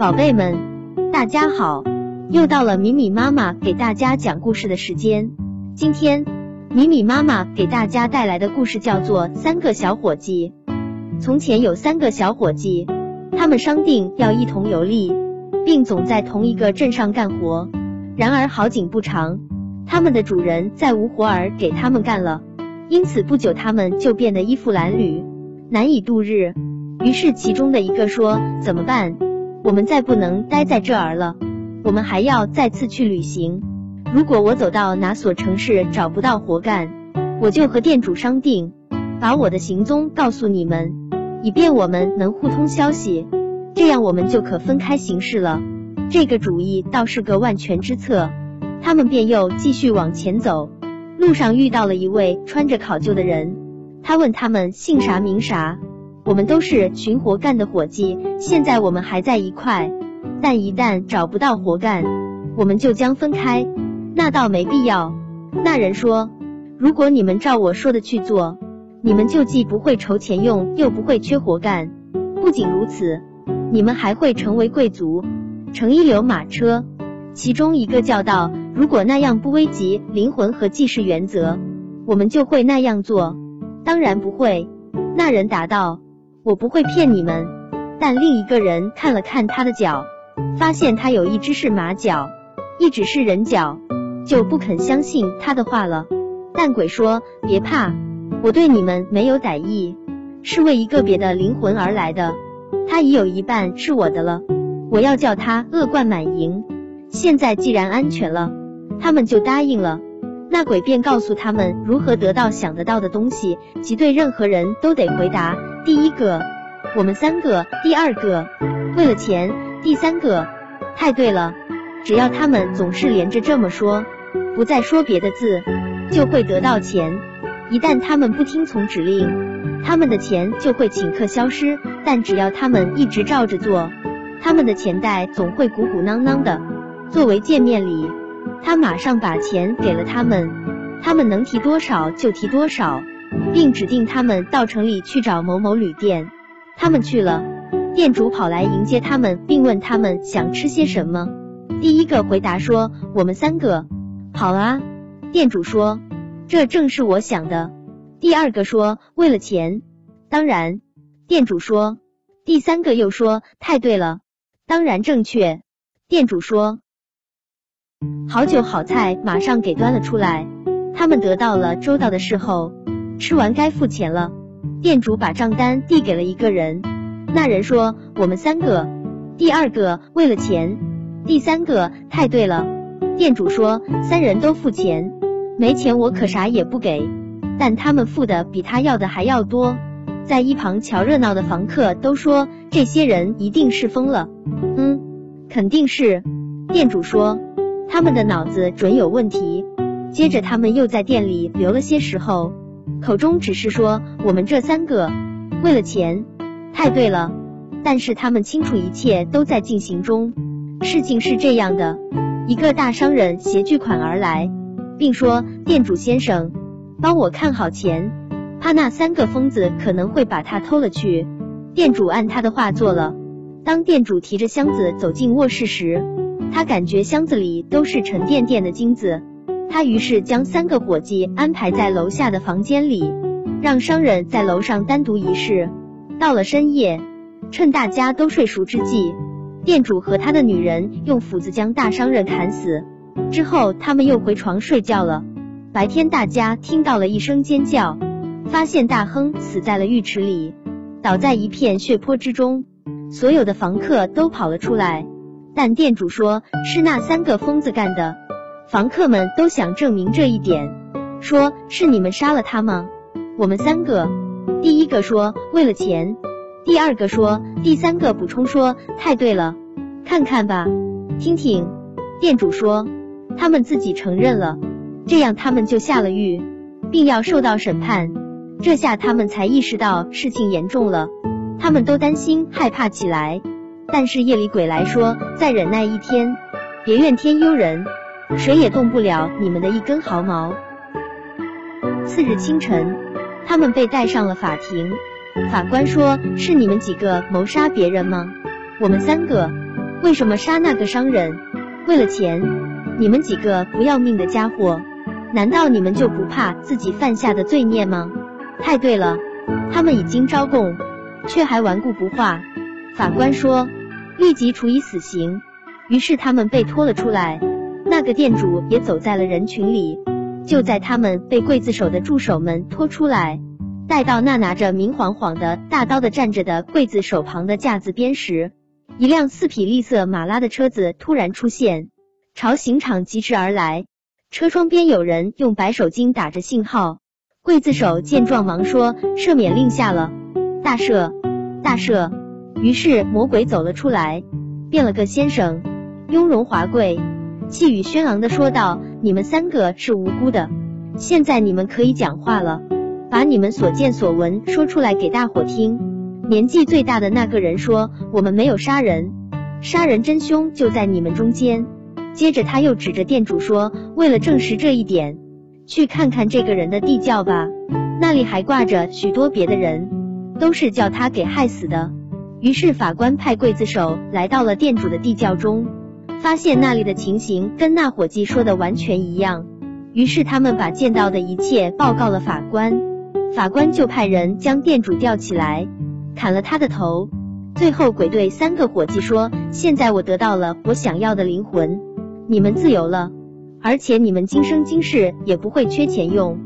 宝贝们，大家好！又到了米米妈妈给大家讲故事的时间。今天，米米妈妈给大家带来的故事叫做《三个小伙计》。从前有三个小伙计，他们商定要一同游历，并总在同一个镇上干活。然而好景不长，他们的主人再无活儿给他们干了，因此不久他们就变得衣服褴褛，难以度日。于是其中的一个说：“怎么办？我们再不能待在这儿了，我们还要再次去旅行。如果我走到哪所城市找不到活干，我就和店主商定，把我的行踪告诉你们，以便我们能互通消息，这样我们就可分开行事了。”这个主意倒是个万全之策。他们便又继续往前走，路上遇到了一位穿着考究的人，他问他们姓啥名啥。我们都是寻活干的伙计，现在我们还在一块，但一旦找不到活干，我们就将分开。那倒没必要。那人说，如果你们照我说的去做，你们就既不会愁钱用，又不会缺活干。不仅如此，你们还会成为贵族，乘一流马车。其中一个叫道：“如果那样不危及灵魂和济世原则，我们就会那样做。”当然不会。那人答道。我不会骗你们，但另一个人看了看他的脚，发现他有一只是马脚，一只是人脚，就不肯相信他的话了。但鬼说：“别怕，我对你们没有歹意，是为一个别的灵魂而来的，他已有一半是我的了，我要叫他恶贯满盈。现在既然安全了，他们就答应了。那鬼便告诉他们如何得到想得到的东西，即对任何人都得回答。”第一个，我们三个；第二个，为了钱；第三个，太对了，只要他们总是连着这么说，不再说别的字，就会得到钱。一旦他们不听从指令，他们的钱就会顷刻消失。但只要他们一直照着做，他们的钱袋总会鼓鼓囊囊的。作为见面礼，他马上把钱给了他们，他们能提多少就提多少。并指定他们到城里去找某某旅店。他们去了，店主跑来迎接他们，并问他们想吃些什么。第一个回答说：“我们三个。”好啊，店主说：“这正是我想的。”第二个说：“为了钱。”当然，店主说。第三个又说：“太对了，当然正确。”店主说。好酒好菜马上给端了出来，他们得到了周到的侍候。吃完该付钱了，店主把账单递给了一个人，那人说我们三个，第二个为了钱，第三个太对了。店主说三人都付钱，没钱我可啥也不给，但他们付的比他要的还要多。在一旁瞧热闹的房客都说这些人一定是疯了，嗯，肯定是。店主说他们的脑子准有问题。接着他们又在店里留了些时候。口中只是说我们这三个为了钱，太对了。但是他们清楚一切都在进行中。事情是这样的，一个大商人携巨款而来，并说：“店主先生，帮我看好钱，怕那三个疯子可能会把他偷了去。”店主按他的话做了。当店主提着箱子走进卧室时，他感觉箱子里都是沉甸甸的金子。他于是将三个伙计安排在楼下的房间里，让商人在楼上单独一室。到了深夜，趁大家都睡熟之际，店主和他的女人用斧子将大商人砍死。之后，他们又回床睡觉了。白天，大家听到了一声尖叫，发现大亨死在了浴池里，倒在一片血泊之中。所有的房客都跑了出来，但店主说是那三个疯子干的。房客们都想证明这一点，说是你们杀了他吗？我们三个，第一个说为了钱，第二个说，第三个补充说太对了，看看吧，听听。店主说他们自己承认了，这样他们就下了狱，并要受到审判。这下他们才意识到事情严重了，他们都担心害怕起来。但是夜里鬼来说再忍耐一天，别怨天尤人。谁也动不了你们的一根毫毛。次日清晨，他们被带上了法庭。法官说：“是你们几个谋杀别人吗？”我们三个。为什么杀那个商人？为了钱？你们几个不要命的家伙，难道你们就不怕自己犯下的罪孽吗？太对了，他们已经招供，却还顽固不化。法官说，立即处以死刑。于是他们被拖了出来，那个店主也走在了人群里。就在他们被刽子手的助手们拖出来，带到那拿着明晃晃的大刀的站着的刽子手旁的架子边时，一辆四匹绿色马拉的车子突然出现，朝刑场疾驰而来。车窗边有人用白手巾打着信号。刽子手见状，忙说：“赦免令下了，大赦，大赦。”于是魔鬼走了出来，变了个先生。雍容华贵，气宇轩昂的说道：“你们三个是无辜的，现在你们可以讲话了，把你们所见所闻说出来给大伙听。”年纪最大的那个人说：“我们没有杀人，杀人真凶就在你们中间。”接着他又指着店主说：“为了证实这一点，去看看这个人的地窖吧，那里还挂着许多别的人，都是叫他给害死的。”于是法官派刽子手来到了店主的地窖中。发现那里的情形跟那伙计说的完全一样，于是他们把见到的一切报告了法官，法官就派人将店主吊起来，砍了他的头。最后鬼对三个伙计说：“现在我得到了我想要的灵魂，你们自由了，而且你们今生今世也不会缺钱用。”